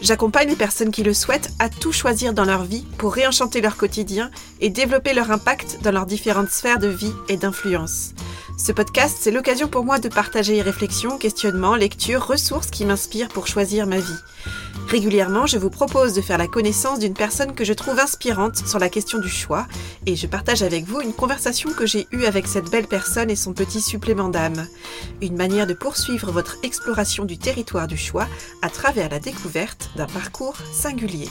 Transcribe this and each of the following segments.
J'accompagne les personnes qui le souhaitent à tout choisir dans leur vie pour réenchanter leur quotidien et développer leur impact dans leurs différentes sphères de vie et d'influence. Ce podcast, c'est l'occasion pour moi de partager réflexions, questionnements, lectures, ressources qui m'inspirent pour choisir ma vie. Régulièrement, je vous propose de faire la connaissance d'une personne que je trouve inspirante sur la question du choix et je partage avec vous une conversation que j'ai eue avec cette belle personne et son petit supplément d'âme. Une manière de poursuivre votre exploration du territoire du choix à travers la découverte d'un parcours singulier.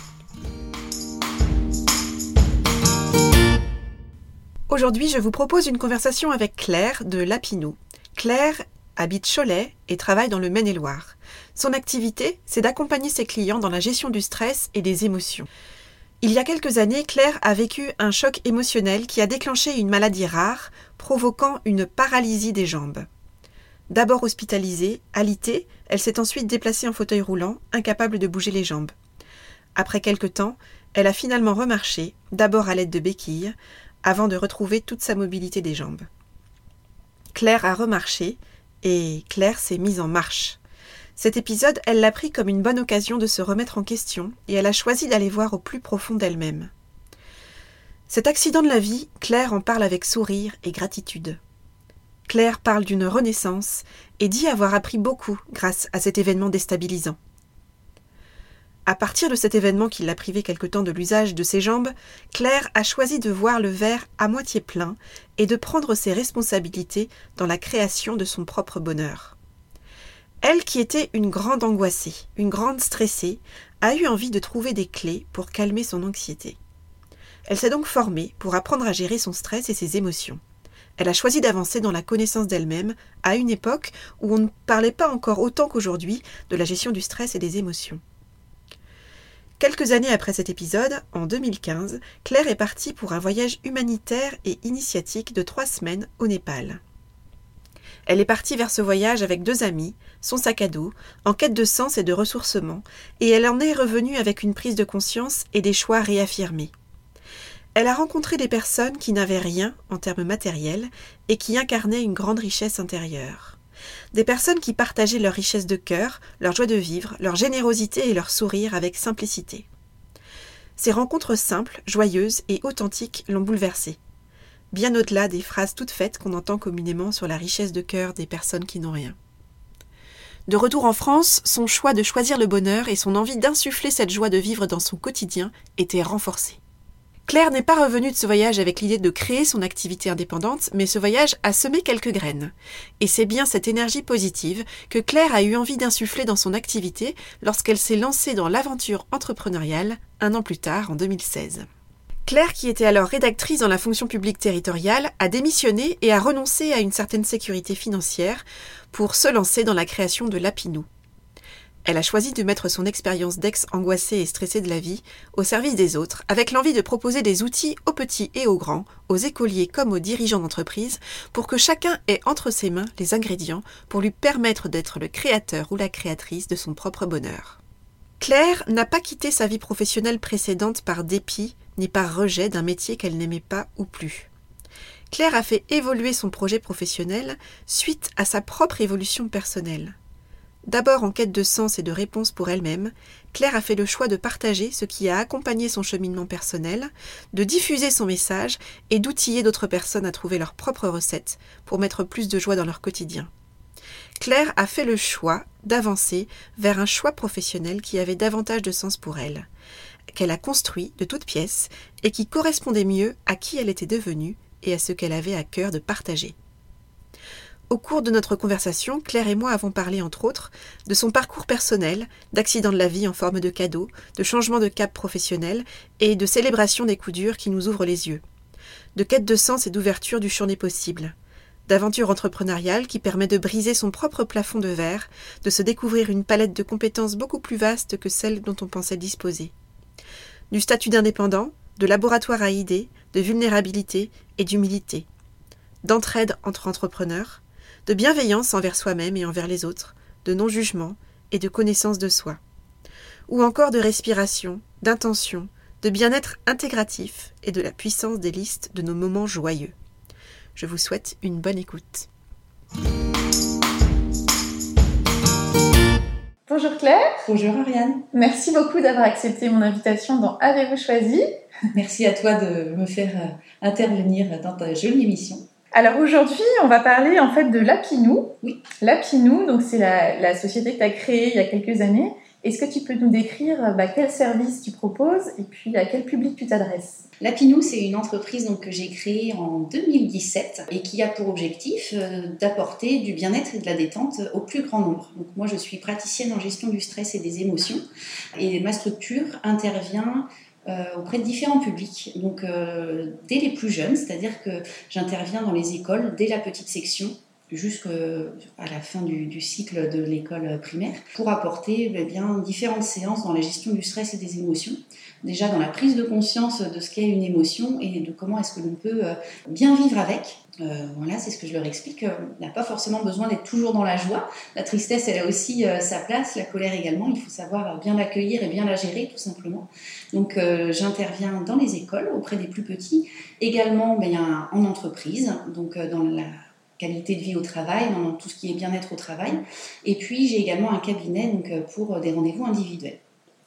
Aujourd'hui, je vous propose une conversation avec Claire de Lapinou. Claire habite Cholet et travaille dans le Maine-et-Loire. Son activité, c'est d'accompagner ses clients dans la gestion du stress et des émotions. Il y a quelques années, Claire a vécu un choc émotionnel qui a déclenché une maladie rare, provoquant une paralysie des jambes. D'abord hospitalisée, alitée, elle s'est ensuite déplacée en fauteuil roulant, incapable de bouger les jambes. Après quelque temps, elle a finalement remarché, d'abord à l'aide de béquilles, avant de retrouver toute sa mobilité des jambes. Claire a remarché et Claire s'est mise en marche. Cet épisode, elle l'a pris comme une bonne occasion de se remettre en question et elle a choisi d'aller voir au plus profond d'elle-même. Cet accident de la vie, Claire en parle avec sourire et gratitude. Claire parle d'une renaissance et dit avoir appris beaucoup grâce à cet événement déstabilisant. À partir de cet événement qui l'a privé quelque temps de l'usage de ses jambes, Claire a choisi de voir le verre à moitié plein et de prendre ses responsabilités dans la création de son propre bonheur. Elle qui était une grande angoissée, une grande stressée, a eu envie de trouver des clés pour calmer son anxiété. Elle s'est donc formée pour apprendre à gérer son stress et ses émotions. Elle a choisi d'avancer dans la connaissance d'elle-même à une époque où on ne parlait pas encore autant qu'aujourd'hui de la gestion du stress et des émotions. Quelques années après cet épisode, en 2015, Claire est partie pour un voyage humanitaire et initiatique de trois semaines au Népal. Elle est partie vers ce voyage avec deux amis, son sac à dos, en quête de sens et de ressourcement, et elle en est revenue avec une prise de conscience et des choix réaffirmés. Elle a rencontré des personnes qui n'avaient rien en termes matériels et qui incarnaient une grande richesse intérieure des personnes qui partageaient leur richesse de cœur, leur joie de vivre, leur générosité et leur sourire avec simplicité. Ces rencontres simples, joyeuses et authentiques l'ont bouleversée, bien au-delà des phrases toutes faites qu'on entend communément sur la richesse de cœur des personnes qui n'ont rien. De retour en France, son choix de choisir le bonheur et son envie d'insuffler cette joie de vivre dans son quotidien étaient renforcés. Claire n'est pas revenue de ce voyage avec l'idée de créer son activité indépendante, mais ce voyage a semé quelques graines. Et c'est bien cette énergie positive que Claire a eu envie d'insuffler dans son activité lorsqu'elle s'est lancée dans l'aventure entrepreneuriale un an plus tard, en 2016. Claire, qui était alors rédactrice dans la fonction publique territoriale, a démissionné et a renoncé à une certaine sécurité financière pour se lancer dans la création de Lapinou, elle a choisi de mettre son expérience d'ex angoissée et stressée de la vie au service des autres, avec l'envie de proposer des outils aux petits et aux grands, aux écoliers comme aux dirigeants d'entreprise, pour que chacun ait entre ses mains les ingrédients pour lui permettre d'être le créateur ou la créatrice de son propre bonheur. Claire n'a pas quitté sa vie professionnelle précédente par dépit ni par rejet d'un métier qu'elle n'aimait pas ou plus. Claire a fait évoluer son projet professionnel suite à sa propre évolution personnelle. D'abord en quête de sens et de réponse pour elle-même, Claire a fait le choix de partager ce qui a accompagné son cheminement personnel, de diffuser son message et d'outiller d'autres personnes à trouver leurs propres recettes pour mettre plus de joie dans leur quotidien. Claire a fait le choix d'avancer vers un choix professionnel qui avait davantage de sens pour elle, qu'elle a construit de toutes pièces et qui correspondait mieux à qui elle était devenue et à ce qu'elle avait à cœur de partager. Au cours de notre conversation, Claire et moi avons parlé, entre autres, de son parcours personnel, d'accidents de la vie en forme de cadeaux, de changements de cap professionnel et de célébration des coups durs qui nous ouvrent les yeux, de quête de sens et d'ouverture du champ des possibles, d'aventure entrepreneuriale qui permet de briser son propre plafond de verre, de se découvrir une palette de compétences beaucoup plus vaste que celle dont on pensait disposer, du statut d'indépendant, de laboratoire à idées, de vulnérabilité et d'humilité d'entraide entre entrepreneurs, de bienveillance envers soi-même et envers les autres, de non-jugement et de connaissance de soi, ou encore de respiration, d'intention, de bien-être intégratif et de la puissance des listes de nos moments joyeux. Je vous souhaite une bonne écoute. Bonjour Claire. Bonjour Ariane. Merci beaucoup d'avoir accepté mon invitation dans Avez-vous choisi? Merci à toi de me faire euh, intervenir dans ta jolie émission. Alors aujourd'hui, on va parler en fait de Lapinou. Oui. Lapinou, donc c'est la, société que tu as créée il y a quelques années. Est-ce que tu peux nous décrire bah, quel service tu proposes et puis à quel public tu t'adresses? Lapinou, c'est une entreprise que j'ai créée en 2017 et qui a pour objectif euh, d'apporter du bien-être et de la détente au plus grand nombre. Donc, moi, je suis praticienne en gestion du stress et des émotions et ma structure intervient euh, auprès de différents publics. Donc, euh, dès les plus jeunes, c'est-à-dire que j'interviens dans les écoles dès la petite section jusqu'à la fin du, cycle de l'école primaire pour apporter eh bien, différentes séances dans la gestion du stress et des émotions. Déjà dans la prise de conscience de ce qu'est une émotion et de comment est-ce que l'on peut euh, bien vivre avec. Euh, voilà, c'est ce que je leur explique. On n'a pas forcément besoin d'être toujours dans la joie. La tristesse, elle a aussi euh, sa place, la colère également. Il faut savoir bien l'accueillir et bien la gérer, tout simplement. Donc, j'interviens dans les écoles auprès des plus petits, également ben, en entreprise, donc dans la qualité de vie au travail, dans tout ce qui est bien-être au travail. Et puis j'ai également un cabinet donc, euh, pour euh, des rendez-vous individuels.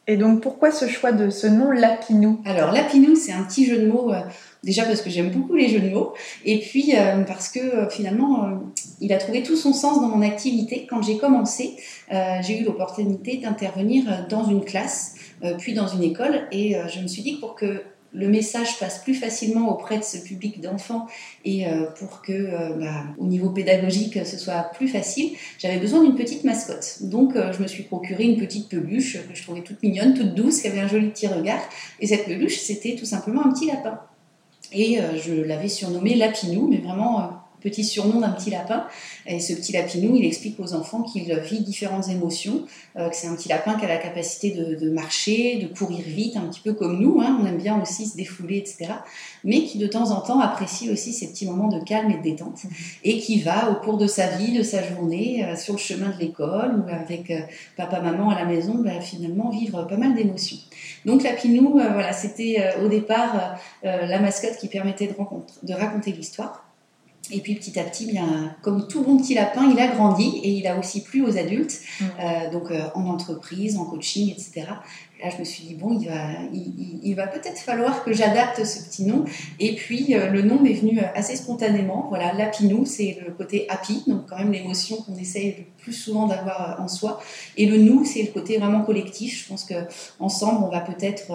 Et donc pourquoi ce choix de ce nom Lapinou? Alors Lapinou, c'est un petit jeu de mots, euh, déjà parce que j'aime beaucoup les jeux de mots, et puis parce que finalement il a trouvé tout son sens dans mon activité. Quand j'ai commencé, j'ai eu l'opportunité d'intervenir dans une classe, puis dans une école, et je me suis dit que pour que le message passe plus facilement auprès de ce public d'enfants et euh, pour que euh, bah, au niveau pédagogique ce soit plus facile, j'avais besoin d'une petite mascotte. Donc euh, je me suis procuré une petite peluche que je trouvais toute mignonne, toute douce, qui avait un joli petit regard. Et cette peluche, c'était tout simplement un petit lapin. Et je l'avais surnommé Lapinou, mais vraiment petit surnom d'un petit lapin. Et ce petit lapinou, il explique aux enfants qu'il vit différentes émotions, euh, que c'est un petit lapin qui a la capacité de, marcher, de courir vite, un petit peu comme nous, hein. on aime bien aussi se défouler, etc. Mais qui de temps en temps apprécie aussi ces petits moments de calme et de détente, et qui va au cours de sa vie, de sa journée, euh, sur le chemin de l'école ou avec euh, papa, maman à la maison, bah, finalement vivre pas mal d'émotions. Donc Lapinou, voilà, c'était au départ la mascotte qui permettait de, de raconter l'histoire. Et puis petit à petit, bien, comme tout bon petit lapin, il a grandi et il a aussi plu aux adultes, mmh. euh, donc euh, en entreprise, en coaching, etc là, je me suis dit, bon, il va, il, va peut-être falloir que j'adapte ce petit nom. Et puis, euh, le nom m'est venu euh, assez spontanément. Voilà, Lapinou, c'est le côté happy, donc quand même l'émotion qu'on essaye le plus souvent d'avoir euh, en soi. Et le nous, c'est le côté vraiment collectif. Je pense qu'ensemble, on va peut-être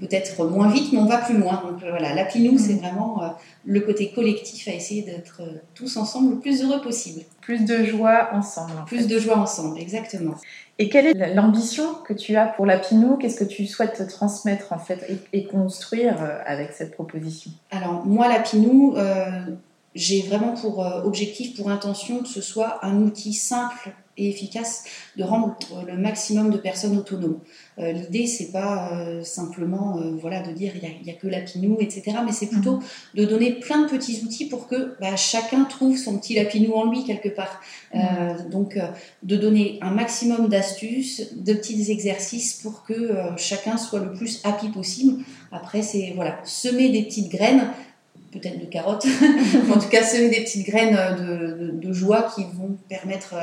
peut-être moins vite, mais on va plus loin. Donc voilà, Lapinou, c'est mm. vraiment le côté collectif à essayer d'être tous ensemble le plus heureux possible. Plus de joie ensemble. Plus de joie ensemble, exactement. Et quelle est l'ambition que tu as pour la Pinot Qu'est-ce que tu souhaites transmettre en fait et, construire euh, avec cette proposition? Alors moi, la Pinot, euh, j'ai vraiment pour euh, objectif, pour intention que ce soit un outil simple et efficace de rendre le maximum de personnes autonomes. Euh, L'idée, c'est pas euh, simplement euh, voilà, de dire il n'y a, que Lapinou, etc., mais c'est plutôt mhm. de donner plein de petits outils pour que bah, chacun trouve son petit Lapinou en lui quelque part. Mhm. donc, de donner un maximum d'astuces, de petits exercices pour que chacun soit le plus happy possible. Après, c'est voilà, semer des petites graines peut-être de carottes, en tout cas semer des petites graines de, joie qui vont permettre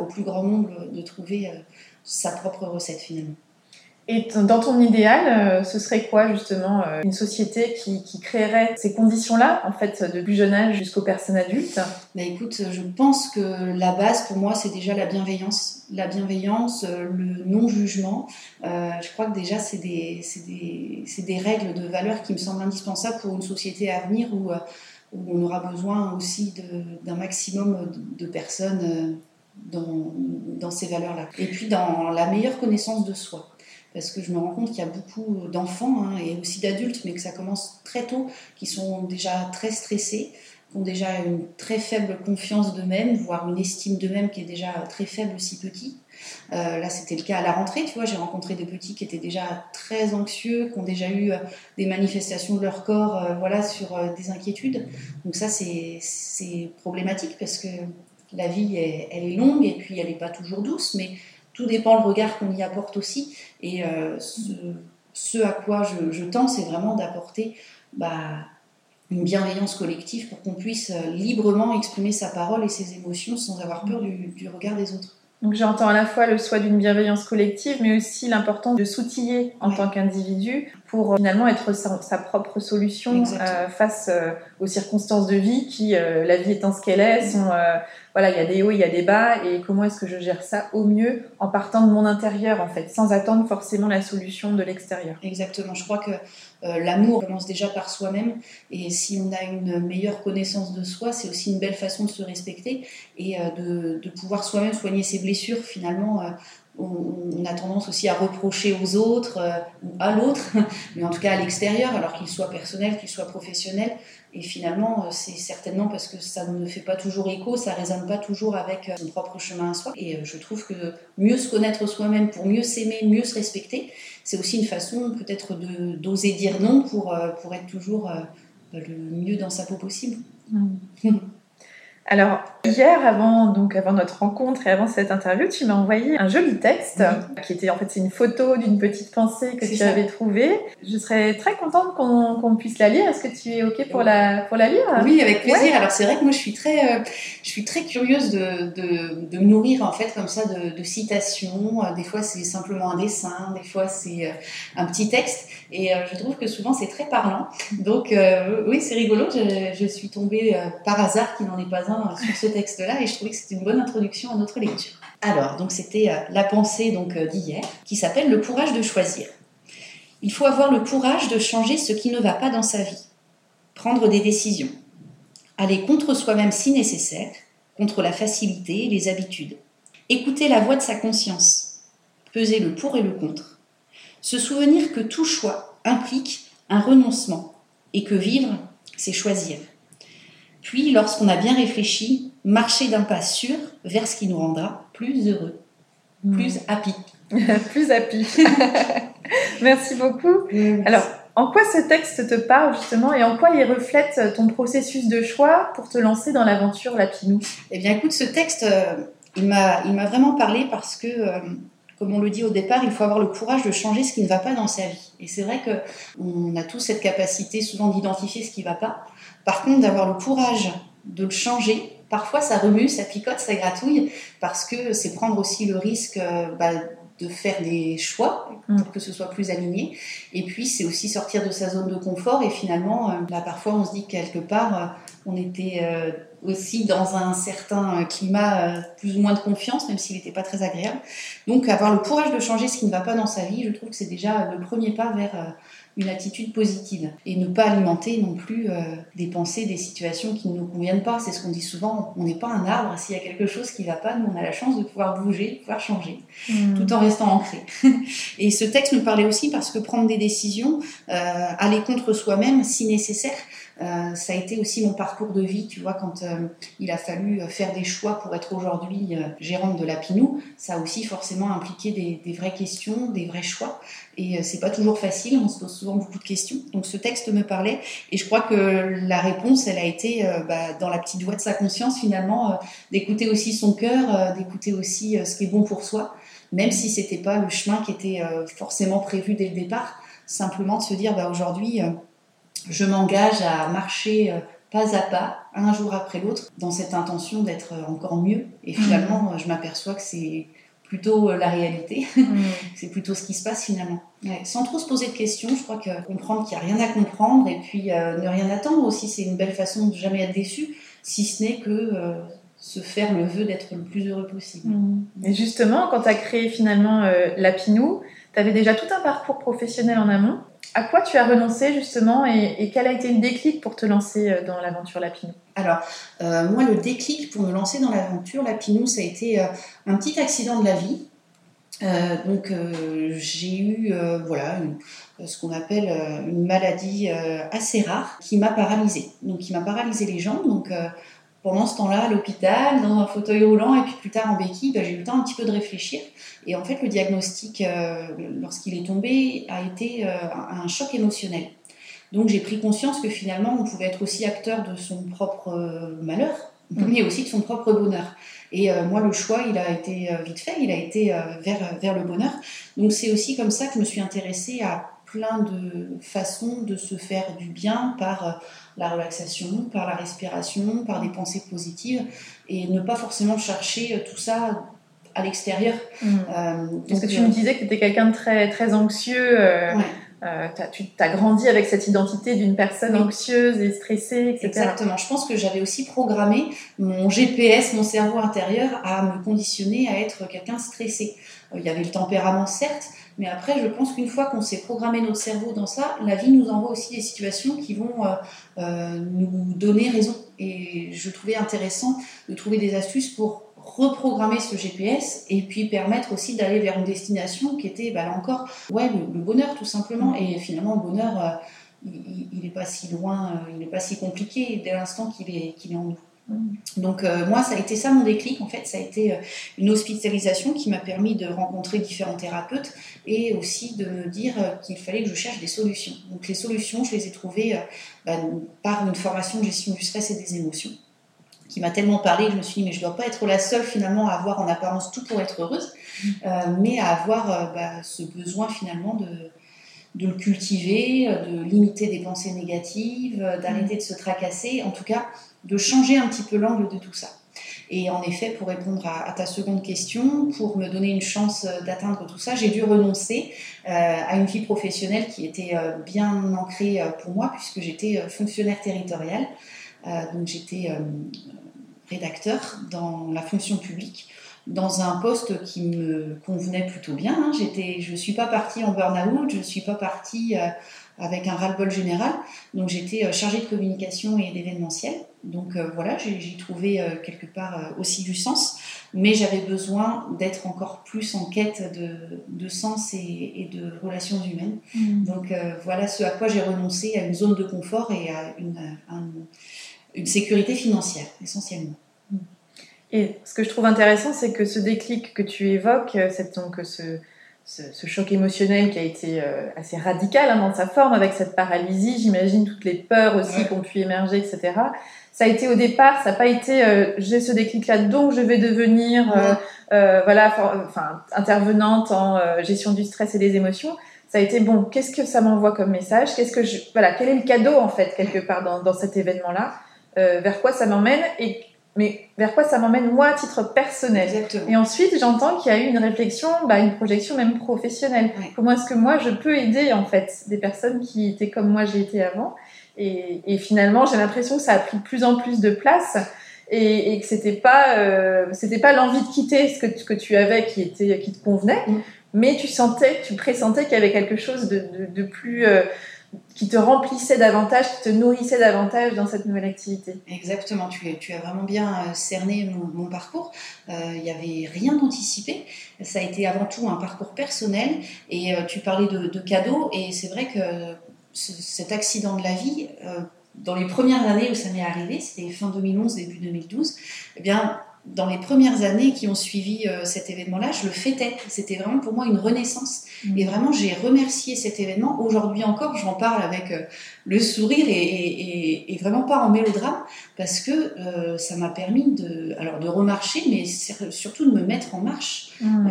au plus grand nombre de trouver euh, sa propre recette finalement. Et dans ton idéal, euh, ce serait quoi justement euh, une société qui, créerait ces conditions-là, en fait, de plus jeune âge jusqu'aux personnes adultes? Bah écoute, je pense que la base pour moi, c'est déjà la bienveillance. La bienveillance, euh, le non-jugement. je crois que déjà, c'est des, règles de valeur qui me semblent indispensables pour une société à venir où, on aura besoin aussi d'un maximum de, personnes dans ces valeurs-là. Et puis dans la meilleure connaissance de soi parce que je me rends compte qu'il y a beaucoup d'enfants hein, et aussi d'adultes, mais que ça commence très tôt, qui sont déjà très stressés, ont déjà une très faible confiance d'eux-mêmes, voire une estime d'eux-mêmes qui est déjà très faible si petit. Euh, là, c'était le cas à la rentrée, tu vois, j'ai rencontré des petits qui étaient déjà très anxieux, qui ont déjà eu euh, des manifestations de leur corps euh, voilà, sur des inquiétudes. Donc ça, c'est problématique parce que la vie, elle est longue et puis elle n'est pas toujours douce, mais tout dépend le regard qu'on y apporte aussi. Et ce, à quoi je, je tends, c'est vraiment d'apporter bah, une bienveillance collective pour qu'on puisse librement exprimer sa parole et ses émotions sans avoir peur du regard des autres. Donc j'entends à la fois le souhait d'une bienveillance collective, mais aussi l'importance de s'outiller en tant qu'individu pour euh, finalement être sa, propre solution euh, face euh, aux circonstances de vie qui, la vie étant ce qu'elle est, sont, voilà, il y a des hauts, il y a des bas, et comment est-ce que je gère ça au mieux en partant de mon intérieur en fait, sans attendre forcément la solution de l'extérieur. Exactement. Je crois que l'amour commence déjà par soi-même, et si on a une meilleure connaissance de soi, c'est aussi une belle façon de se respecter et de, de, pouvoir soi-même soigner ses blessures finalement on, a tendance aussi à reprocher aux autres euh, ou à l'autre, mais en tout cas à l'extérieur, alors qu'il soit personnel, qu'il soit professionnel. Et finalement, euh, c'est certainement parce que ça ne fait pas toujours écho, ça résonne pas toujours avec euh, son propre chemin à soi. Et je trouve que mieux se connaître soi-même pour mieux s'aimer, mieux se respecter, c'est aussi une façon peut-être d'oser dire non pour, pour être toujours le mieux dans sa peau possible. Mmh. Alors, hier, avant, donc, avant notre rencontre et avant cette interview, tu m'as envoyé un joli texte qui était en fait c'est une photo d'une petite pensée que tu avais trouvée. Je serais très contente qu'on puisse la lire. Est-ce que tu es OK pour la, pour la lire? Oui, avec plaisir. Alors, c'est vrai que moi, je suis très, euh, je suis très curieuse de, de, de, me nourrir en fait comme ça de, de citations. Euh, des fois, c'est simplement un dessin, des fois, c'est euh, un petit texte. Et je trouve que souvent, c'est très parlant. Donc, oui, c'est rigolo. Je, suis tombée par hasard qu'il n'en est pas un sur ce texte-là et je trouvais que c'était une bonne introduction à notre lecture. Alors, donc c'était euh, la pensée donc euh, d'hier qui s'appelle le courage de choisir. Il faut avoir le courage de changer ce qui ne va pas dans sa vie, prendre des décisions, aller contre soi-même si nécessaire, contre la facilité et les habitudes, écouter la voix de sa conscience, peser le pour et le contre, se souvenir que tout choix implique un renoncement et que vivre, c'est choisir. Puis, lorsqu'on a bien réfléchi, marcher d'un pas sûr vers ce qui nous rendra plus heureux, hmm. plus happy. plus happy. Merci beaucoup. Alors, en quoi ce texte te parle justement et en quoi il reflète ton processus de choix pour te lancer dans l'aventure Lapinou Eh bien, écoute, ce texte, euh, il m'a vraiment parlé parce que, euh, comme on le dit au départ, il faut avoir le courage de changer ce qui ne va pas dans sa vie. Et c'est vrai que on a tous cette capacité souvent d'identifier ce qui ne va pas. Par contre, d'avoir le courage de le changer, parfois ça remue, ça picote, ça gratouille, parce que c'est prendre aussi le risque euh, bah, de faire des choix pour mm. que ce soit plus aligné. Et puis, c'est aussi sortir de sa zone de confort. Et finalement, euh, là, parfois, on se dit quelque part, euh, on était aussi dans un certain climat plus ou moins de confiance, même s'il n'était pas très agréable. Donc, avoir le courage de changer ce qui ne va pas dans sa vie, je trouve que c'est déjà le premier pas vers une attitude positive et ne pas alimenter non plus euh, des pensées, des situations qui ne nous conviennent pas. C'est ce qu'on dit souvent, on n'est pas un arbre, s'il y a quelque chose qui ne va pas, nous on a la chance de pouvoir bouger, de pouvoir changer, hmm. tout en restant ancré. et ce texte me parlait aussi parce que prendre des décisions, euh, aller contre soi-même si nécessaire, euh, ça a été aussi mon parcours de vie, tu vois, quand euh, il a fallu euh, faire des choix pour être aujourd'hui gérante de la Pinou, ça a aussi forcément impliqué des, vraies questions, des vrais choix. Et c'est pas toujours facile, on se pose souvent beaucoup de questions. Donc ce texte me parlait, et je crois que la réponse, elle a été bah, dans la petite voix de sa conscience finalement, d'écouter aussi son cœur, d'écouter aussi ce qui est bon pour soi, même si c'était pas le chemin qui était forcément prévu dès le départ. Simplement de se dire, bah, aujourd'hui je m'engage à marcher euh, pas à pas, un jour après l'autre, dans cette intention d'être encore mieux. Et finalement, je m'aperçois que c'est plutôt euh, la réalité, mm. c'est plutôt ce qui se passe finalement. sans trop se poser de questions, je crois que comprendre qu'il n'y a rien à comprendre et puis euh, ne rien attendre aussi, c'est une belle façon de jamais être déçu, si ce n'est que se faire le vœu d'être le plus heureux possible. Mm. Et justement, quand tu as créé finalement Lapinou, tu avais déjà tout un parcours professionnel en amont. À quoi tu as renoncé justement et, quel a été le déclic pour te lancer euh, dans l'aventure Lapinou? Alors, euh, moi, le déclic pour me lancer dans l'aventure Lapinou, ça a été euh, un petit accident de la vie. donc j'ai eu voilà ce qu'on appelle une maladie assez rare qui m'a paralysée. Donc qui m'a paralysé les jambes. Donc pendant ce temps-là, à l'hôpital, dans un fauteuil roulant, et puis plus tard en béquille, bah, j'ai eu le temps un petit peu de réfléchir. Et en fait, le diagnostic, euh, lorsqu'il est tombé, a été euh, un choc émotionnel. Donc j'ai pris conscience que finalement, on pouvait être aussi acteur de son propre euh, malheur, mm. mais aussi de son propre bonheur. Et moi, le choix, il a été vite fait, il a été vers, vers le bonheur. Donc c'est aussi comme ça que je me suis intéressée à plein de façons de se faire du bien par la relaxation, par la respiration, par des pensées positives, et ne pas forcément chercher euh, tout ça à l'extérieur. Mmh. Euh, Parce que tu me euh, disais que tu étais quelqu'un de très, très anxieux. tu as grandi avec cette identité d'une personne anxieuse et stressée, etc. Exactement. Je pense que j'avais aussi programmé mon GPS, mon cerveau intérieur, à me conditionner à être quelqu'un stressé. Il y avait le tempérament, certes, mais après, je pense qu'une fois qu'on s'est programmé notre cerveau dans ça, la vie nous envoie aussi des situations qui vont euh, euh, nous donner raison. Et je trouvais intéressant de trouver des astuces pour reprogrammer ce GPS et puis permettre aussi d'aller vers une destination qui était, bah, là encore, ouais, le, bonheur tout simplement. Et finalement, le bonheur, euh, il n'est pas si loin, il n'est pas si compliqué dès l'instant qu'il est, qu'il est en nous. Donc euh, moi, ça a été ça mon déclic, en fait, ça a été euh, une hospitalisation qui m'a permis de rencontrer différents thérapeutes et aussi de me dire euh, qu'il fallait que je cherche des solutions. Donc les solutions, je les ai trouvées bah, par une formation de gestion du stress et des émotions qui m'a tellement parlé que je me suis dit mais je ne dois pas être la seule finalement à avoir en apparence tout pour être heureuse, mais à avoir bah, ce besoin finalement de, de le cultiver, de limiter des pensées négatives, d'arrêter de se tracasser, en tout cas de changer un petit peu l'angle de tout ça. Et en effet, pour répondre à, ta seconde question, pour me donner une chance d'atteindre tout ça, j'ai dû renoncer euh, à une vie professionnelle qui était euh, bien ancrée euh, pour moi, puisque j'étais fonctionnaire territorial. donc j'étais rédacteur dans la fonction publique dans un poste qui me convenait plutôt bien. Hein. Je ne suis pas partie en burn-out, je ne suis pas partie avec un ras-le-bol général. Donc j'étais euh, chargée de communication et d'événementiel. Donc euh, voilà, j'ai trouvé euh, quelque part aussi du sens, mais j'avais besoin d'être encore plus en quête de, sens et, de relations humaines. Mmh. Donc voilà ce à quoi j'ai renoncé à une zone de confort et à une, une sécurité financière essentiellement. Mmh. Et ce que je trouve intéressant, c'est que ce déclic que tu évoques, c'est donc ce, ce, choc émotionnel qui a été euh, assez radical hein, dans sa forme, avec cette paralysie, j'imagine toutes les peurs aussi qui ont pu émerger, etc. Ça a été au départ, ça n'a pas été euh, j'ai ce déclic-là, donc je vais devenir euh, voilà, enfin, intervenante en gestion du stress et des émotions. Ça a été bon, qu'est-ce que ça m'envoie comme message? Qu'est-ce que je, voilà, quel est le cadeau en fait quelque part dans, dans cet événement-là? Vers quoi ça m'emmène? Et mais vers quoi ça m'emmène moi à titre personnel. Et ensuite, j'entends qu'il y a eu une réflexion, bah, une projection même professionnelle. Comment est-ce que moi je peux aider en fait des personnes qui étaient comme moi j'ai été avant? Et, et, finalement, j'ai l'impression que ça a pris de plus en plus de place et, et que c'était pas euh, c'était pas l'envie de quitter ce que, que tu avais qui était qui te convenait, mm. mais tu sentais, tu pressentais qu'il y avait quelque chose de, de, de plus euh, qui te remplissait davantage, qui te nourrissait davantage dans cette nouvelle activité. Exactement, tu, as vraiment bien euh, cerné mon, parcours. Euh, il n'y avait rien d'anticipé. Ça a été avant tout un parcours personnel. Et euh, tu parlais de, cadeaux, et c'est vrai que cet accident de la vie, dans les premières années où ça m'est arrivé, c'était fin 2011, début 2012, eh bien, dans les premières années qui ont suivi euh, cet événement-là, je le fêtais. C'était vraiment pour moi une renaissance. Mmh. Et vraiment, j'ai remercié cet événement. Aujourd'hui encore, j'en parle avec euh, le sourire et, vraiment pas en mélodrame, parce que euh, ça m'a permis de, alors de remarcher, mais surtout de me mettre en marche. Mmh.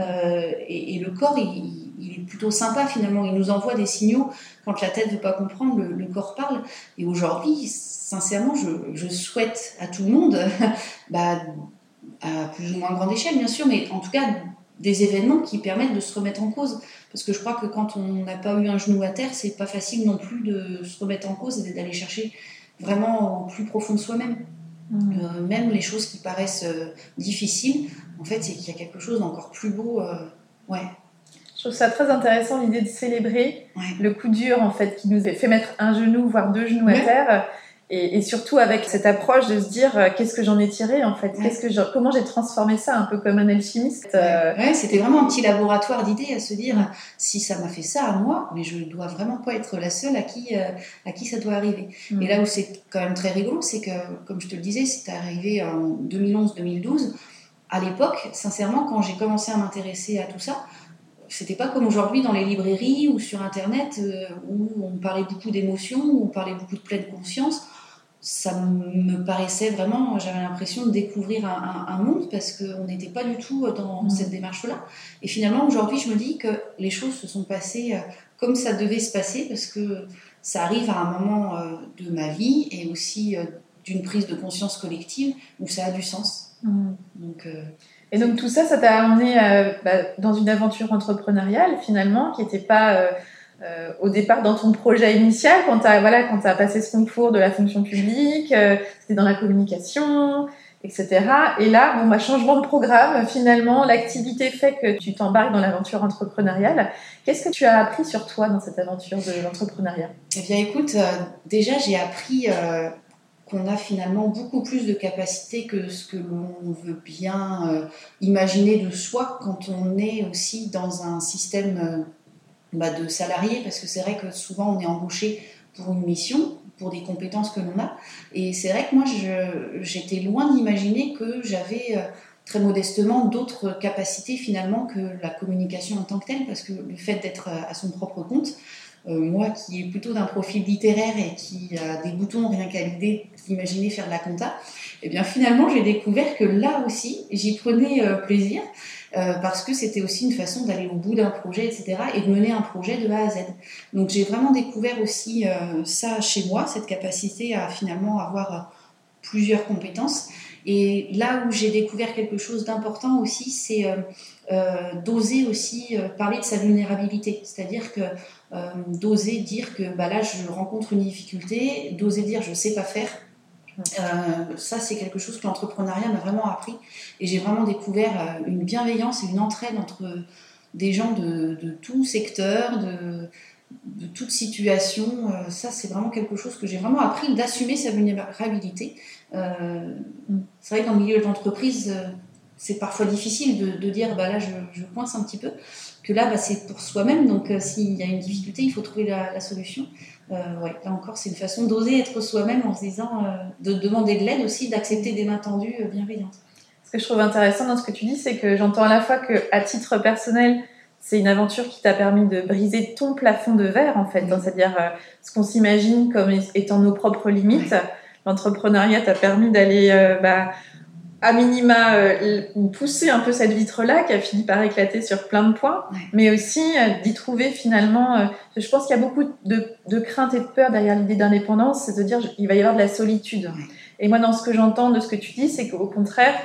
Et, le corps, il, est plutôt sympa finalement. Il nous envoie des signaux quand la tête ne veut pas comprendre, le, corps parle. Et aujourd'hui, sincèrement, je, je, souhaite à tout le monde bah, à plus ou moins grande échelle, bien sûr, mais en tout cas des événements qui permettent de se remettre en cause. Parce que je crois que quand on n'a pas eu un genou à terre, c'est pas facile non plus de se remettre en cause et d'aller chercher vraiment au plus profond de soi-même. Mmh. Euh, même les choses qui paraissent euh, difficiles, en fait, c'est qu'il y a quelque chose d'encore plus beau. Euh, ouais. Je trouve ça très intéressant l'idée de célébrer le coup dur en fait qui nous a fait mettre un genou voire deux genoux à terre et, surtout avec cette approche de se dire euh, qu'est-ce que j'en ai tiré en fait, qu'est-ce que comment j'ai transformé ça un peu comme un alchimiste. Euh? Ouais, c'était vraiment un petit laboratoire d'idées à se dire si ça m'a fait ça à moi, mais je ne dois vraiment pas être la seule à qui euh, à qui ça doit arriver. Mm. Et là où c'est quand même très rigolo, c'est que comme je te le disais, c'est arrivé en 2011-2012. À l'époque, sincèrement, quand j'ai commencé à m'intéresser à tout ça, c'était pas comme aujourd'hui dans les librairies ou sur internet où on parlait beaucoup d'émotions, où on parlait beaucoup de pleine conscience ça me paraissait vraiment, j'avais l'impression de découvrir un, monde parce qu'on n'était pas du tout dans mm. cette démarche-là. Et finalement, aujourd'hui, je me dis que les choses se sont passées euh, comme ça devait se passer parce que ça arrive à un moment euh, de ma vie et aussi euh, d'une prise de conscience collective où ça a du sens. Mm. Donc, et donc tout ça, ça t'a amené bah, dans une aventure entrepreneuriale finalement qui n'était pas euh, au départ dans ton projet initial, quand tu as, voilà, as passé ce concours de la fonction publique, euh, c'était dans la communication, etc. Et là, bon, bah, changement de programme, finalement, l'activité fait que tu t'embarques dans l'aventure entrepreneuriale. Qu'est-ce que tu as appris sur toi dans cette aventure de l'entrepreneuriat? Eh bien, écoute, euh, déjà, j'ai appris qu'on a finalement beaucoup plus de capacités que ce que l'on veut bien imaginer de soi quand on est aussi dans un système bah, de salariés, parce que c'est vrai que souvent on est embauché pour une mission, pour des compétences que l'on a. Et c'est vrai que moi, j'étais loin d'imaginer que j'avais euh, très modestement d'autres capacités finalement que la communication en tant que telle, parce que le fait d'être euh, à son propre compte, euh, moi qui est plutôt d'un profil littéraire et qui a des boutons rien qu'à l'idée d'imaginer faire de la compta, et eh bien finalement j'ai découvert que là aussi j'y prenais plaisir. Euh, parce que c'était aussi une façon d'aller au bout d'un projet, etc., et de mener un projet de A à Z. Donc j'ai vraiment découvert aussi euh, ça chez moi, cette capacité à finalement avoir euh, plusieurs compétences. Et là où j'ai découvert quelque chose d'important aussi, c'est d'oser aussi parler de sa vulnérabilité. C'est-à-dire que d'oser dire que bah, là, je rencontre une difficulté, d'oser dire je sais pas faire, euh, ça, c'est quelque chose que l'entrepreneuriat m'a vraiment appris. Et j'ai vraiment découvert euh, une bienveillance et une entraide entre des gens de, tout secteur, de, toute situation. Euh, ça, c'est vraiment quelque chose que j'ai vraiment appris, d'assumer sa vulnérabilité. c'est vrai que dans le milieu de l'entreprise, c'est parfois difficile de, dire bah là, je, je, coince un petit peu. Que là, bah, c'est pour soi-même. Donc, s'il y a une difficulté, il faut trouver la solution. Euh, ouais, là encore, c'est une façon d'oser être soi-même en se disant, euh, de demander de l'aide aussi, d'accepter des mains tendues euh, bienveillantes. Ce que je trouve intéressant dans ce que tu dis, c'est que j'entends à la fois que, à titre personnel, c'est une aventure qui t'a permis de briser ton plafond de verre, en fait, c'est-à-dire ce qu'on s'imagine comme étant nos propres limites. L'entrepreneuriat t'a permis d'aller bah, à minima euh, pousser un peu cette vitre-là qui a fini par éclater sur plein de points, mais aussi euh, d'y trouver finalement. Euh, je pense qu'il y a beaucoup de, de crainte et de peur derrière l'idée d'indépendance, c'est de dire il va y avoir de la solitude. Et moi, dans ce que j'entends de ce que tu dis, c'est qu'au contraire,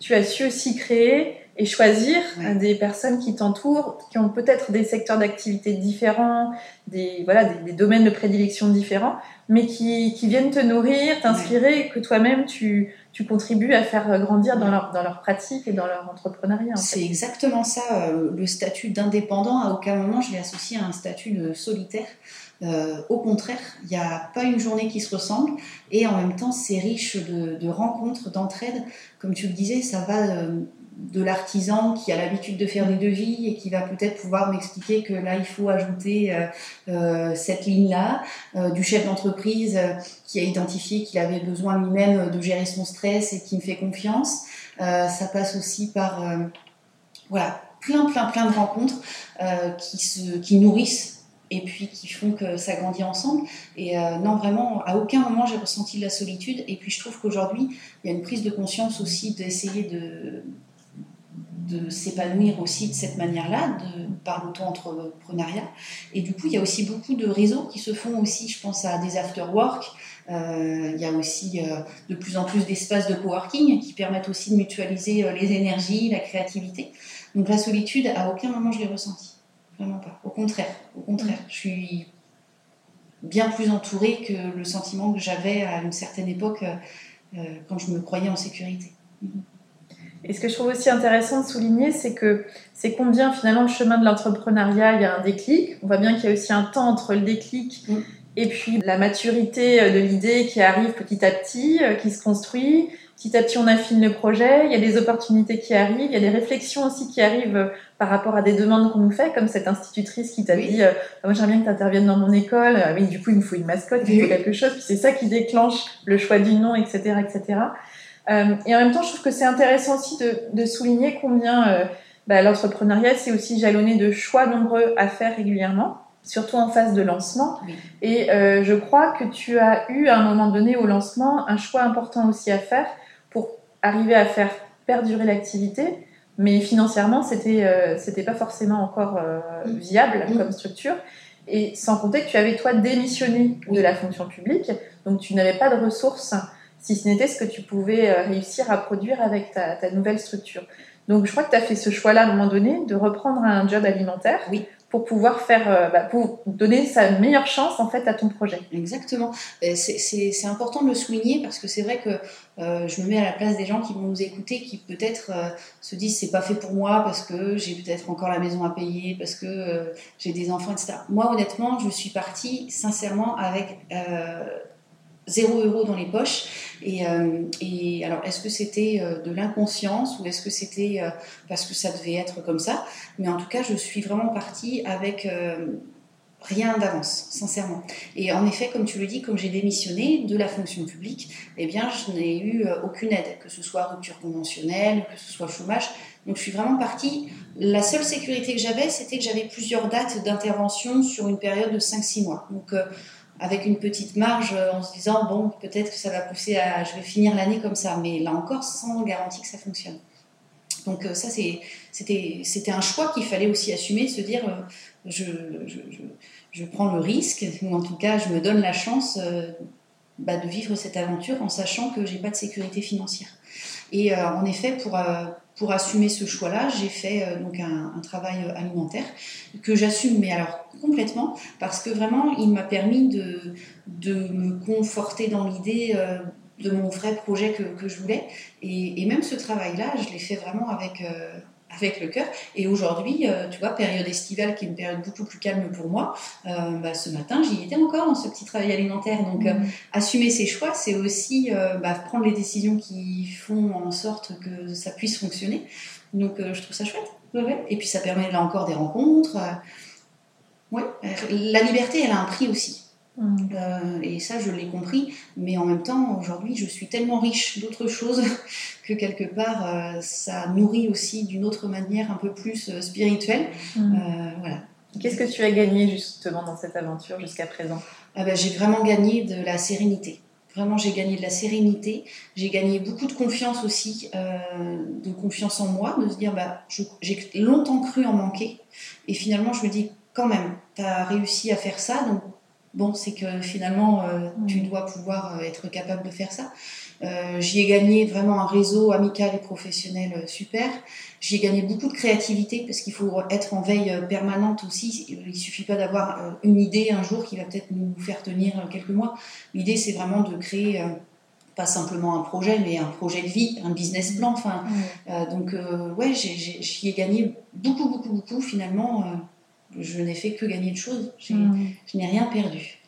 tu as su aussi créer et choisir des personnes qui t'entourent, qui ont peut-être des secteurs d'activité différents, des voilà des, domaines de prédilection différents, mais qui, qui viennent te nourrir, t'inspirer, que toi-même tu tu contribues à faire grandir dans leur, dans leur pratique et dans leur entrepreneuriat. C'est exactement ça. Euh, le statut d'indépendant, à aucun moment je l'ai associé à un statut de solitaire. Euh, au contraire, il n'y a pas une journée qui se ressemble et en même temps c'est riche de, de rencontres, d'entraide. Comme tu le disais, ça va euh, de l'artisan qui a l'habitude de faire des devis et qui va peut-être pouvoir m'expliquer que là il faut ajouter euh, euh, cette ligne-là, euh, du chef d'entreprise qui a identifié qu'il avait besoin lui-même de gérer son stress et qui me fait confiance. ça passe aussi par voilà plein plein plein de rencontres qui se qui nourrissent et puis qui font que ça grandit ensemble. Et non, vraiment, à aucun moment j'ai ressenti de la solitude. Et puis je trouve qu'aujourd'hui, il y a une prise de conscience aussi d'essayer de, de s'épanouir aussi de cette manière-là, par l'auto-entrepreneuriat. Et du coup, il y a aussi beaucoup de réseaux qui se font aussi, je pense à des after-work, euh, il y a aussi euh, de plus en plus d'espaces de coworking qui permettent aussi de mutualiser euh, les énergies, la créativité. Donc la solitude, à aucun moment je l'ai ressentie. Vraiment pas. Au contraire, au contraire, je suis bien plus entourée que le sentiment que j'avais à une certaine époque quand je me croyais en sécurité. Mm-hmm. Et ce que je trouve aussi intéressant de souligner, c'est que c'est combien finalement le chemin de l'entrepreneuriat, il y a un déclic. On voit bien qu'il y a aussi un temps entre le déclic mm. Et puis la maturité de l'idée qui arrive petit à petit, qui se construit. Petit à petit, on affine le projet. Il y a des opportunités qui arrivent. Il y a des réflexions aussi qui arrivent par rapport à des demandes qu'on nous fait, comme cette institutrice qui t'a dit ah, Moi, j'aimerais bien que tu interviennes dans mon école. Mais du coup, il me faut une mascotte, il me faut quelque chose. Puis c'est ça qui déclenche le choix du nom, etc. etc. Euh, et en même temps, je trouve que c'est intéressant aussi de, de souligner combien euh, bah, l'entrepreneuriat, c'est aussi jalonné de choix nombreux à faire régulièrement, surtout en phase de lancement. Et euh, je crois que tu as eu à un moment donné au lancement un choix important aussi à faire pour arriver à faire perdurer l'activité. Mais financièrement, c'était euh, c'était pas forcément encore euh, viable comme structure. Et sans compter que tu avais toi démissionné de la fonction publique, donc tu n'avais pas de ressources si ce n'était ce que tu pouvais euh, réussir à produire avec ta, ta nouvelle structure. Donc je crois que tu as fait ce choix-là à un moment donné de reprendre un job alimentaire oui. pour pouvoir faire, euh, bah, pour donner sa meilleure chance en fait à ton projet. Exactement. C'est important de le souligner parce que c'est vrai que euh, je me mets à la place des gens qui vont nous écouter, qui peut-être euh, se disent c'est pas fait pour moi parce que j'ai peut-être encore la maison à payer, parce que euh, j'ai des enfants, etc. Moi honnêtement, je suis partie sincèrement avec zéro euro dans les poches. Et, euh, et alors, est-ce que c'était euh, de l'inconscience ou est-ce que c'était euh, parce que ça devait être comme ça? Mais en tout cas, je suis vraiment partie avec rien d'avance, sincèrement. Et en effet, comme tu le dis, comme j'ai démissionné de la fonction publique, eh bien, je n'ai eu aucune aide, que ce soit rupture conventionnelle, que ce soit chômage. Donc, je suis vraiment partie. La seule sécurité que j'avais, c'était que j'avais plusieurs dates d'intervention sur une période de 5-6 mois. Donc, avec une petite marge euh, en se disant bon peut-être que ça va pousser à je vais finir l'année comme ça. Mais là encore sans garantie que ça fonctionne. Donc euh, ça c'était un choix qu'il fallait aussi assumer se dire euh, je, prends le risque ou en tout cas je me donne la chance bah, de vivre cette aventure en sachant que j'ai pas de sécurité financière et en effet pour pour assumer ce choix-là, j'ai fait euh, donc un, un, travail euh, alimentaire que j'assume, mais alors complètement, parce que vraiment, il m'a permis de, de me conforter dans l'idée euh, de mon vrai projet que, que je voulais. Et, et, même ce travail-là, je l'ai fait vraiment avec, avec le cœur. Et aujourd'hui, euh, tu vois, période estivale qui est une période beaucoup plus calme pour moi, euh, bah, ce matin, j'y étais encore dans ce petit travail alimentaire. Donc, euh, mmh. assumer ses choix, c'est aussi bah, prendre les décisions qui font en sorte que ça puisse fonctionner. Donc, je trouve ça chouette. Et puis, ça permet là encore des rencontres. ouais, la liberté, elle a un prix aussi. Mmh. Euh, et ça, je l'ai compris. Mais en même temps, aujourd'hui, je suis tellement riche d'autres choses que quelque part, euh, ça nourrit aussi d'une autre manière un peu plus euh, spirituelle. Mmh. voilà. Qu'est-ce que tu as gagné justement dans cette aventure jusqu'à présent? Ah ben, J'ai vraiment gagné de la sérénité. Vraiment, j'ai gagné de la sérénité. J'ai gagné beaucoup de confiance aussi, de confiance en moi, de se dire, bah, j'ai longtemps cru en manquer. Et finalement, je me dis, quand même, tu as réussi à faire ça, donc bon, c'est que finalement, euh, tu mm. dois pouvoir euh, être capable de faire ça. Euh, j'y ai gagné vraiment un réseau amical et professionnel super. J'y ai gagné beaucoup de créativité parce qu'il faut être en veille permanente aussi. Il suffit pas d'avoir une idée un jour qui va peut-être nous faire tenir quelques mois. L'idée, c'est vraiment de créer pas simplement un projet, mais un projet de vie, un business plan. Enfin, mm. donc ouais, j'y ai, gagné beaucoup, beaucoup, beaucoup finalement je n'ai fait que gagner de choses. Hmm. Je n'ai rien perdu.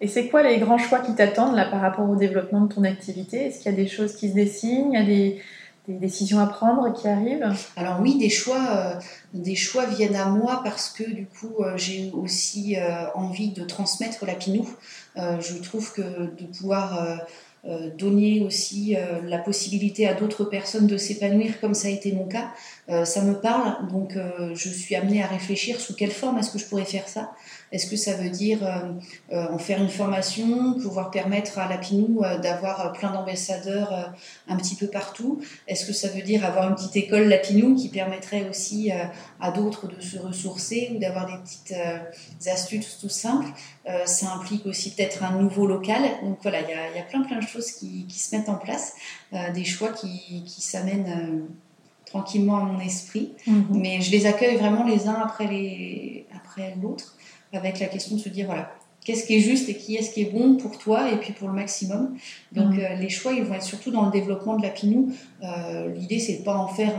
Et c'est quoi les grands choix qui t'attendent là par rapport au développement de ton activité? Est-ce qu'il y a des choses qui se dessinent? Il y a des, décisions à prendre qui arrivent? Alors oui, des choix, euh, des choix viennent à moi parce que du coup euh, j'ai aussi euh, envie de transmettre la Pinou. je trouve que de pouvoir donner aussi euh, la possibilité à d'autres personnes de s'épanouir comme ça a été mon cas, euh, ça me parle. Donc je suis amenée à réfléchir sous quelle forme est-ce que je pourrais faire ça. Est-ce que ça veut dire en faire une formation, pouvoir permettre à la Pinou d'avoir plein d'ambassadeurs un petit peu partout? Est-ce que ça veut dire avoir une petite école Lapinou qui permettrait aussi à d'autres de se ressourcer ou d'avoir des petites astuces tout simples? Ça implique aussi peut-être un nouveau local. Donc voilà, il y a, y a plein plein de choses qui, se mettent en place, euh, des choix qui, qui s'amènent euh, tranquillement à mon esprit. Mhm. Mais je les accueille vraiment les uns après les après l'autre, avec la question de se dire voilà, qu'est-ce qui est juste et qui est ce qui est bon pour toi et puis pour le maximum. Donc mm. les choix, ils vont être surtout dans le développement de la pinou. L'idée, c'est de pas en faire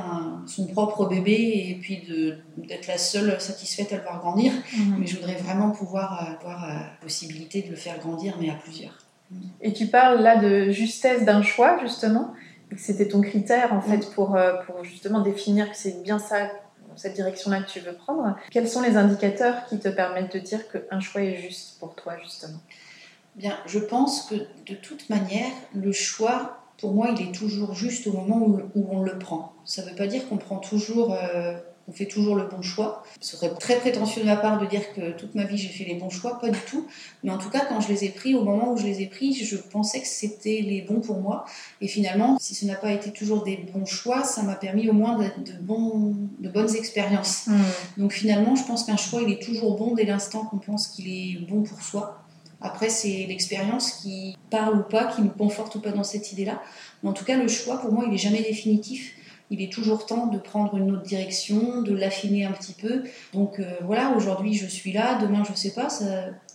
son propre bébé et puis d'être la seule satisfaite à le voir grandir. Mm. Mais je voudrais vraiment pouvoir avoir la possibilité de le faire grandir, mais à plusieurs. Et tu parles là de justesse d'un choix, justement. C'était ton critère, en fait, mm. pour, euh, pour justement définir que c'est bien ça, cette direction-là que tu veux prendre. Quels sont les indicateurs qui te permettent de dire qu'un choix est juste pour toi, justement? Bien, je pense que de toute manière, le choix, pour moi, il est toujours juste au moment où, on le prend. Ça ne veut pas dire qu'on prend toujours euh, on fait toujours le bon choix. Ce serait très prétentieux de ma part de dire que toute ma vie j'ai fait les bons choix, pas du tout. Mais en tout cas, quand je les ai pris, au moment où je les ai pris, je pensais que c'était les bons pour moi. Et finalement, si ce n'a pas été toujours des bons choix, ça m'a permis au moins de, de, bons, de bonnes expériences. Hmm. Donc finalement, je pense qu'un choix, il est toujours bon dès l'instant qu'on pense qu'il est bon pour soi. Après, c'est l'expérience qui parle ou pas, qui me conforte ou pas dans cette idée-là. Mais en tout cas, le choix, pour moi, il n'est jamais définitif il est toujours temps de prendre une autre direction, de l'affiner un petit peu. Donc euh, voilà, aujourd'hui je suis là, demain je ne sais pas.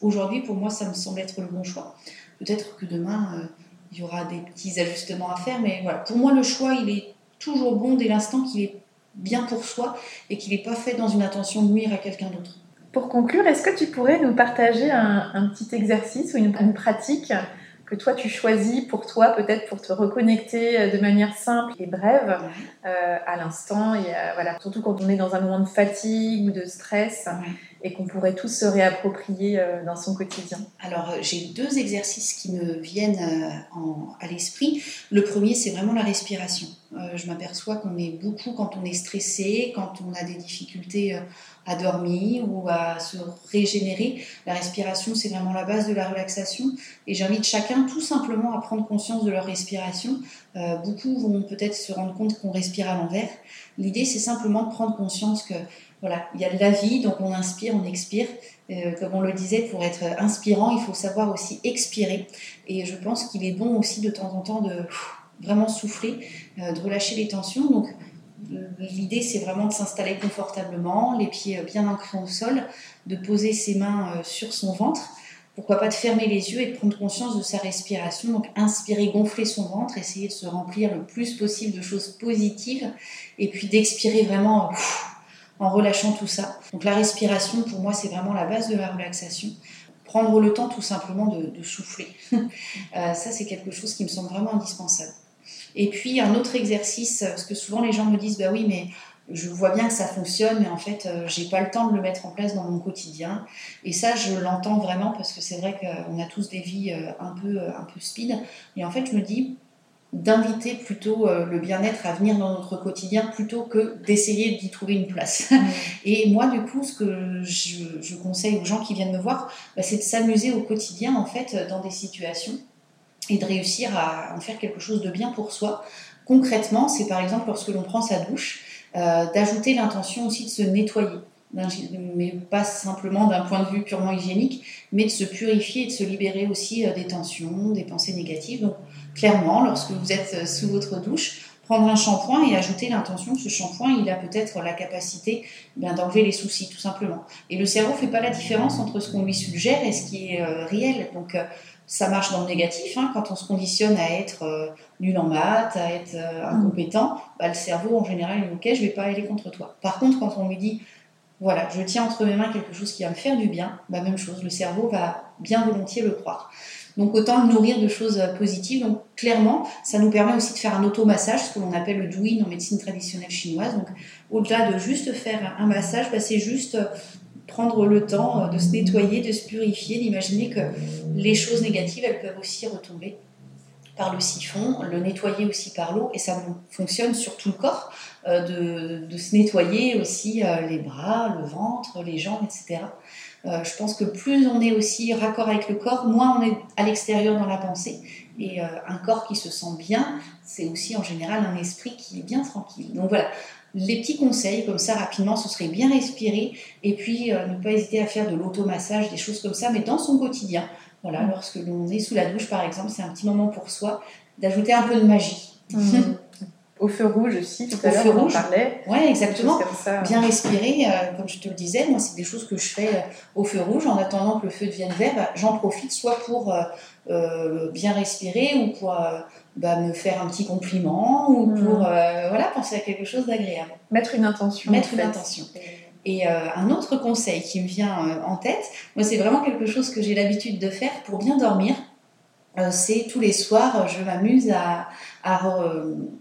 Aujourd'hui pour moi ça me semble être le bon choix. Peut-être que demain euh, il y aura des petits ajustements à faire, mais voilà, pour moi le choix il est toujours bon dès l'instant qu'il est bien pour soi et qu'il n'est pas fait dans une intention de nuire à quelqu'un d'autre. Pour conclure, est-ce que tu pourrais nous partager un, petit exercice ou une pratique que toi tu choisis pour toi, peut-être pour te reconnecter euh, de manière simple et brève euh, à l'instant. Et voilà, surtout quand on est dans un moment de fatigue ou de stress et qu'on pourrait tous se réapproprier euh, dans son quotidien. Alors j'ai deux exercices qui me viennent à l'esprit. Le premier, c'est vraiment la respiration. je m'aperçois qu'on est beaucoup quand on est stressé, quand on a des difficultés à dormir ou à se régénérer. La respiration, c'est vraiment la base de la relaxation. Et j'invite chacun tout simplement à prendre conscience de leur respiration. Euh, beaucoup vont peut-être se rendre compte qu'on respire à l'envers. L'idée, c'est simplement de prendre conscience que voilà, il y a de la vie, donc on inspire, on expire. Euh, comme on le disait, pour être inspirant, il faut savoir aussi expirer. Et je pense qu'il est bon aussi de temps en temps de vraiment souffler, euh, de relâcher les tensions. Donc L'idée, c'est vraiment de s'installer confortablement, les pieds bien ancrés au sol, de poser ses mains euh, sur son ventre. Pourquoi pas de fermer les yeux et de prendre conscience de sa respiration. Donc, inspirer, gonfler son ventre, essayer de se remplir le plus possible de choses positives, et puis d'expirer vraiment en relâchant tout ça. Donc, la respiration, pour moi, c'est vraiment la base de la relaxation prendre le temps tout simplement de, souffler. Euh, ça, c'est quelque chose qui me semble vraiment indispensable. Et puis un autre exercice, parce que souvent les gens me disent bah oui, mais je vois bien que ça fonctionne, mais en fait, euh, j'ai pas le temps de le mettre en place dans mon quotidien. Et ça, je l'entends vraiment parce que c'est vrai qu'on a tous des vies euh, un peu, euh, un peu speed. Et en fait, je me dis d'inviter plutôt le bien-être à venir dans notre quotidien plutôt que d'essayer d'y trouver une place. Et moi, du coup, ce que je, conseille aux gens qui viennent me voir, bah, c'est de s'amuser au quotidien, en fait, dans des situations et de réussir à en faire quelque chose de bien pour soi. Concrètement, c'est par exemple lorsque l'on prend sa douche, euh, d'ajouter l'intention aussi de se nettoyer, mais pas simplement d'un point de vue purement hygiénique, mais de se purifier et de se libérer aussi euh, des tensions, des pensées négatives. Donc clairement, lorsque vous êtes euh, sous votre douche, prendre un shampoing et ajouter l'intention que ce shampoing, il a peut-être la capacité ben, d'enlever les soucis, tout simplement. Et le cerveau ne fait pas la différence entre ce qu'on lui suggère et ce qui est réel. Donc, ça marche dans le négatif. Hein, quand on se conditionne à être euh, nul en maths, à être euh, mm. incompétent, bah, le cerveau en général dit ok, je vais pas aller contre toi. Par contre, quand on lui dit voilà, je tiens entre mes mains quelque chose qui va me faire du bien, bah, même chose, le cerveau va bien volontiers le croire. Donc autant le nourrir de choses euh, positives. Donc clairement, ça nous permet aussi de faire un automassage, ce que l'on appelle le douyin en médecine traditionnelle chinoise. Donc au-delà de juste faire un massage, bah, c'est juste prendre le temps euh, de se nettoyer, de se purifier, d'imaginer que les choses négatives, elles peuvent aussi retomber par le siphon, le nettoyer aussi par l'eau, et ça fonctionne sur tout le corps, euh, de, se nettoyer aussi euh, les bras, le ventre, les jambes, etc. je pense que plus on est aussi raccord avec le corps, moins on est à l'extérieur dans la pensée. Et un corps qui se sent bien, c'est aussi en général un esprit qui est bien tranquille. Donc voilà, les petits conseils, comme ça, rapidement, ce serait bien respirer et puis euh, ne pas hésiter à faire de l'automassage, des choses comme ça, mais dans son quotidien. Voilà, mm. lorsque l'on est sous la douche, par exemple, c'est un petit moment pour soi d'ajouter un peu de magie. Mm. Au feu rouge aussi, tout à l'heure, on en parlait. Oui, exactement. Bien respirer, euh, comme je te le disais, moi, c'est des choses que je fais au feu rouge. En attendant que le feu devienne vert, bah, j'en profite soit pour bien respirer ou pour bah, me faire un petit compliment ou hmm. pour voilà, penser à quelque chose d'agréable. Mettre une intention. Mettre une intention. Et un autre conseil qui me vient en tête, moi c'est vraiment quelque chose que j'ai l'habitude de faire pour bien dormir. Euh, c'est tous les soirs, je m'amuse à,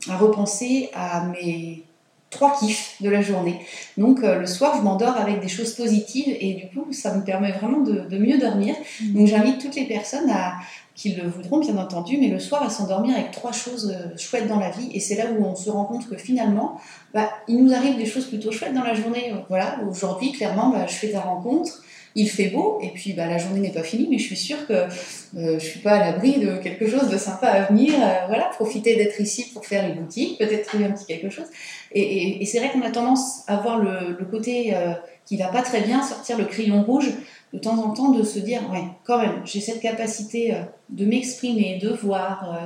repenser à mes trois kiffs de la journée. Donc euh, le soir, je m'endors avec des choses positives et du coup, ça me permet vraiment de, mieux dormir. Mmh. Donc j'invite toutes les personnes à, qui le voudront bien entendu, mais le soir à s'endormir avec trois choses euh, chouettes dans la vie. Et c'est là où on se rend compte que finalement, bah, il nous arrive des choses plutôt chouettes dans la journée. Voilà, aujourd'hui, clairement, bah, je fais ta rencontre il fait beau et puis bah, la journée n'est pas finie, mais je suis sûre que euh, je suis pas à l'abri de quelque chose de sympa à venir. Euh, voilà, profiter d'être ici pour faire les boutiques, peut-être trouver un petit quelque chose. Et, c'est vrai qu'on a tendance à voir le, côté euh, qui va pas très bien, sortir le crayon rouge de temps en temps, de se dire ouais, quand même, j'ai cette capacité de m'exprimer, de voir.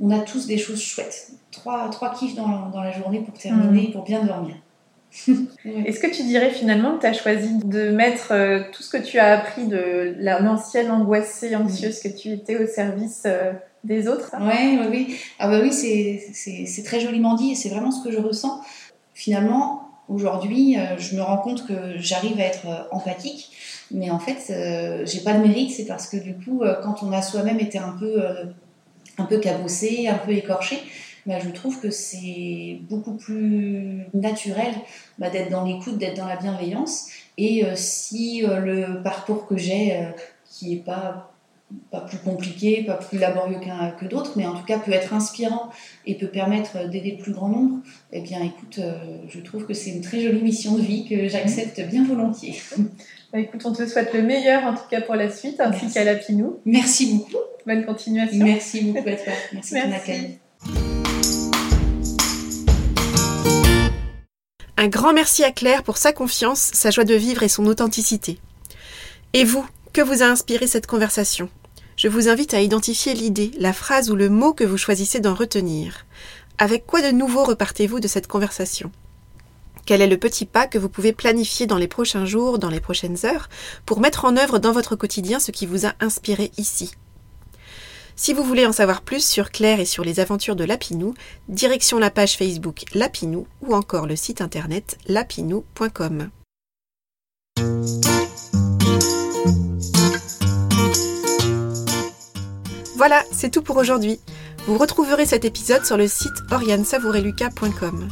on a tous des choses chouettes. Trois, trois kiffs dans, dans la journée pour terminer, mmh. pour bien dormir. Est-ce que tu dirais finalement que tu as choisi de mettre euh, tout ce que tu as appris de l'ancienne angoissée, anxieuse que tu étais au service euh, des autres? Oui, oui, oui. Ah bah oui, c'est très joliment dit et c'est vraiment ce que je ressens. Finalement, aujourd'hui, euh, je me rends compte que j'arrive à être empathique, mais en fait, j'ai pas de mérite. C'est parce que du coup, quand on a soi-même été un peu, un peu cabossé, un peu écorché, bah, je trouve que c'est beaucoup plus naturel bah, d'être dans l'écoute, d'être dans la bienveillance. Et euh, si euh, le parcours que j'ai, euh, qui est pas pas plus compliqué, pas plus laborieux que d'autres, mais en tout cas peut être inspirant et peut permettre d'aider le plus grand nombre, eh bien écoute, je trouve que c'est une très jolie mission de vie que j'accepte bien volontiers. Bah, écoute, on te souhaite le meilleur en tout cas pour la suite, ainsi qu'à la Pinou. Merci beaucoup. Bonne continuation. Merci beaucoup, Merci, Merci. pour ton accueil. Un grand merci à Claire pour sa confiance, sa joie de vivre et son authenticité. Et vous, que vous a inspiré cette conversation? Je vous invite à identifier l'idée, la phrase ou le mot que vous choisissez d'en retenir. Avec quoi de nouveau repartez-vous de cette conversation? Quel est le petit pas que vous pouvez planifier dans les prochains jours, dans les prochaines heures, pour mettre en œuvre dans votre quotidien ce qui vous a inspiré ici? Si vous voulez en savoir plus sur Claire et sur les aventures de Lapinou, direction la page Facebook Lapinou ou encore le site internet lapinou.com. Voilà, c'est tout pour aujourd'hui. Vous retrouverez cet épisode sur le site oriansavoureluca.com.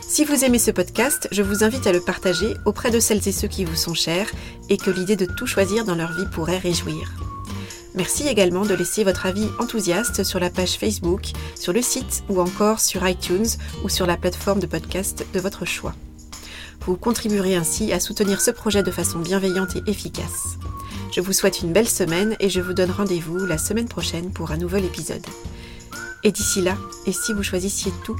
Si vous aimez ce podcast, je vous invite à le partager auprès de celles et ceux qui vous sont chers et que l'idée de tout choisir dans leur vie pourrait réjouir. Merci également de laisser votre avis enthousiaste sur la page Facebook, sur le site ou encore sur iTunes ou sur la plateforme de podcast de votre choix. Vous contribuerez ainsi à soutenir ce projet de façon bienveillante et efficace. Je vous souhaite une belle semaine et je vous donne rendez-vous la semaine prochaine pour un nouvel épisode. Et d'ici là, et si vous choisissiez tout?